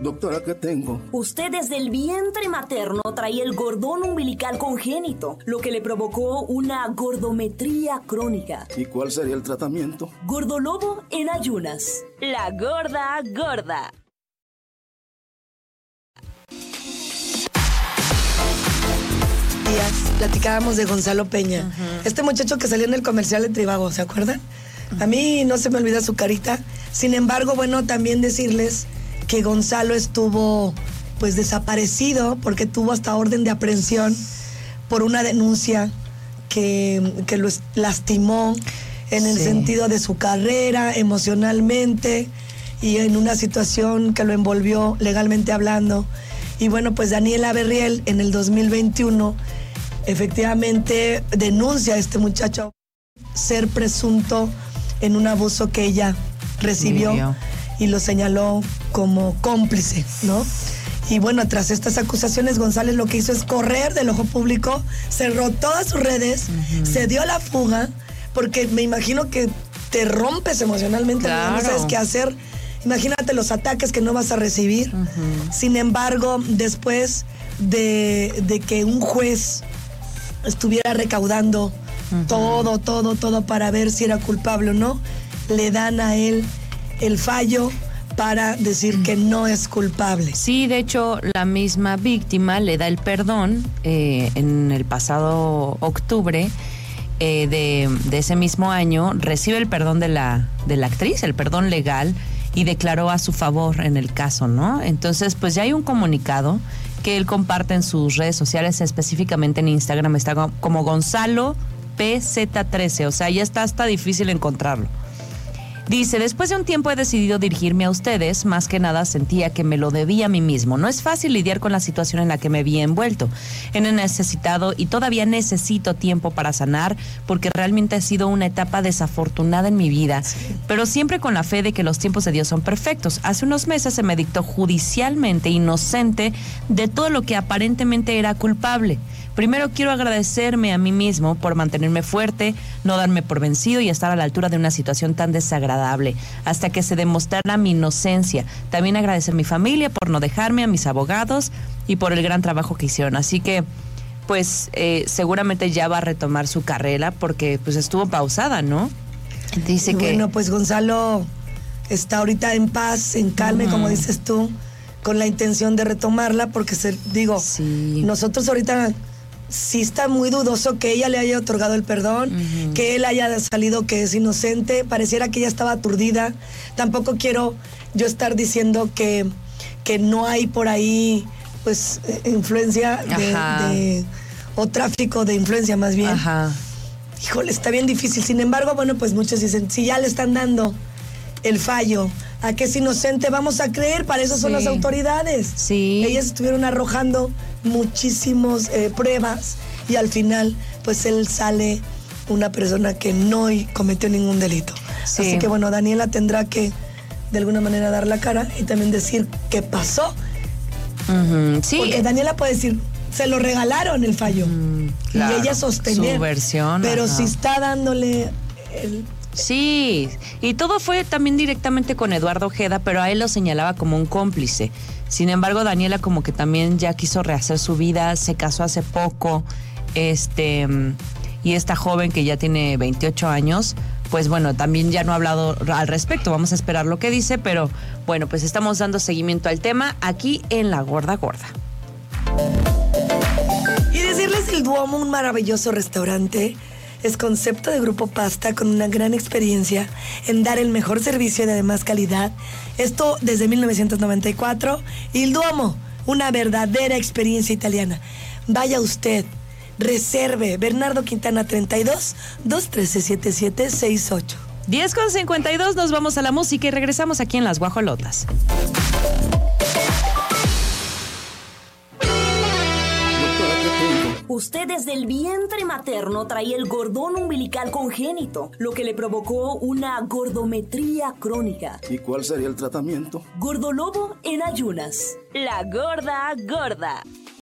Doctora, ¿qué tengo? Usted desde el vientre materno traía el gordón umbilical congénito, lo que le provocó una gordometría crónica. ¿Y cuál sería el tratamiento? Gordolobo en ayunas. La gorda gorda. días platicábamos de Gonzalo Peña. Este muchacho que salió en el comercial de Tribago, ¿se acuerdan? A mí no se me olvida su carita. Sin embargo, bueno, también decirles que Gonzalo estuvo pues desaparecido porque tuvo hasta orden de aprehensión por una denuncia que, que lo lastimó en el Sí. sentido de su carrera, emocionalmente y en una situación que lo envolvió legalmente hablando. Y bueno, pues Daniela Berriel en el 2021 efectivamente denuncia a este muchacho ser presunto en un abuso que ella recibió Vivió. Y lo señaló como cómplice, ¿no? Y bueno, tras estas acusaciones, González lo que hizo es correr del ojo público, cerró todas sus redes, se dio a la fuga, porque me imagino que te rompes emocionalmente, no Claro. sabes qué hacer. Imagínate los ataques que no vas a recibir. Sin embargo, después de, de que un juez estuviera recaudando todo, todo, todo para ver si era culpable o no, le dan a él el fallo para decir que no es culpable. Sí, de hecho, la misma víctima le da el perdón eh, en el pasado octubre eh, de, ese mismo año, recibe el perdón de la, de la actriz, el perdón legal, y declaró a su favor en el caso, ¿no? Entonces, pues ya hay un comunicado que él comparte en sus redes sociales, específicamente en Instagram, está co- como Gonzalo PZ13, o sea, ya está hasta difícil encontrarlo. Dice, después de un tiempo he decidido dirigirme a ustedes, más que nada sentía que me lo debía a mí mismo. No es fácil lidiar con la situación en la que me vi envuelto. He necesitado y todavía necesito tiempo para sanar porque realmente ha sido una etapa desafortunada en mi vida, pero siempre con la fe de que los tiempos de Dios son perfectos. Hace unos meses se me dictó judicialmente inocente de todo lo que aparentemente era culpable. Primero quiero agradecerme a mí mismo por mantenerme fuerte, no darme por vencido y estar a la altura de una situación tan desagradable, hasta que se demostrara mi inocencia. También agradecer a mi familia por no dejarme, a mis abogados y por el gran trabajo que hicieron. Así que, pues, eh, seguramente ya va a retomar su carrera porque pues estuvo pausada, ¿no? Dice Y que... bueno, pues Gonzalo está ahorita en paz, en calma, como dices tú, con la intención de retomarla, porque se, digo, Sí. nosotros ahorita sí está muy dudoso que ella le haya otorgado el perdón, que él haya salido que es inocente, pareciera que ella estaba aturdida. Tampoco quiero yo estar diciendo que, que no hay por ahí pues eh, influencia de, Ajá. de- o tráfico de influencia más bien. Ajá. Híjole, está bien difícil. Sin embargo, bueno, pues muchos dicen, si ya le están dando el fallo a que es inocente, vamos a creer, para eso son Sí. las autoridades. Sí. Ellas estuvieron arrojando muchísimas pruebas y al final, pues él sale una persona que no cometió ningún delito. Sí. Así que bueno, Daniela tendrá que de alguna manera dar la cara y también decir qué pasó. Sí. Porque Daniela puede decir, se lo regalaron el fallo. claro, y ella sostener. su versión, Pero ajá. si está dándole el Sí, y todo fue también directamente con Eduardo Ojeda, pero a él lo señalaba como un cómplice. Sin embargo, Daniela como que también ya quiso rehacer su vida, se casó hace poco, este, y esta joven que ya tiene 28 años, pues bueno, también ya no ha hablado al respecto, vamos a esperar lo que dice, pero bueno, pues estamos dando seguimiento al tema aquí en La Gorda Gorda. Y decirles el Duomo, un maravilloso restaurante, es concepto de Grupo Pasta con una gran experiencia en dar el mejor servicio y además calidad. Esto desde 1994. Y el Duomo, una verdadera experiencia italiana. Vaya usted, reserve Bernardo Quintana 32 213 7768. 10 con 52, nos vamos a la música y regresamos aquí en Las Guajolotas. Usted desde el vientre materno traía el gordón umbilical congénito, lo que le provocó una gordometría crónica. ¿Y cuál sería el tratamiento? Gordolobo en ayunas. La gorda gorda.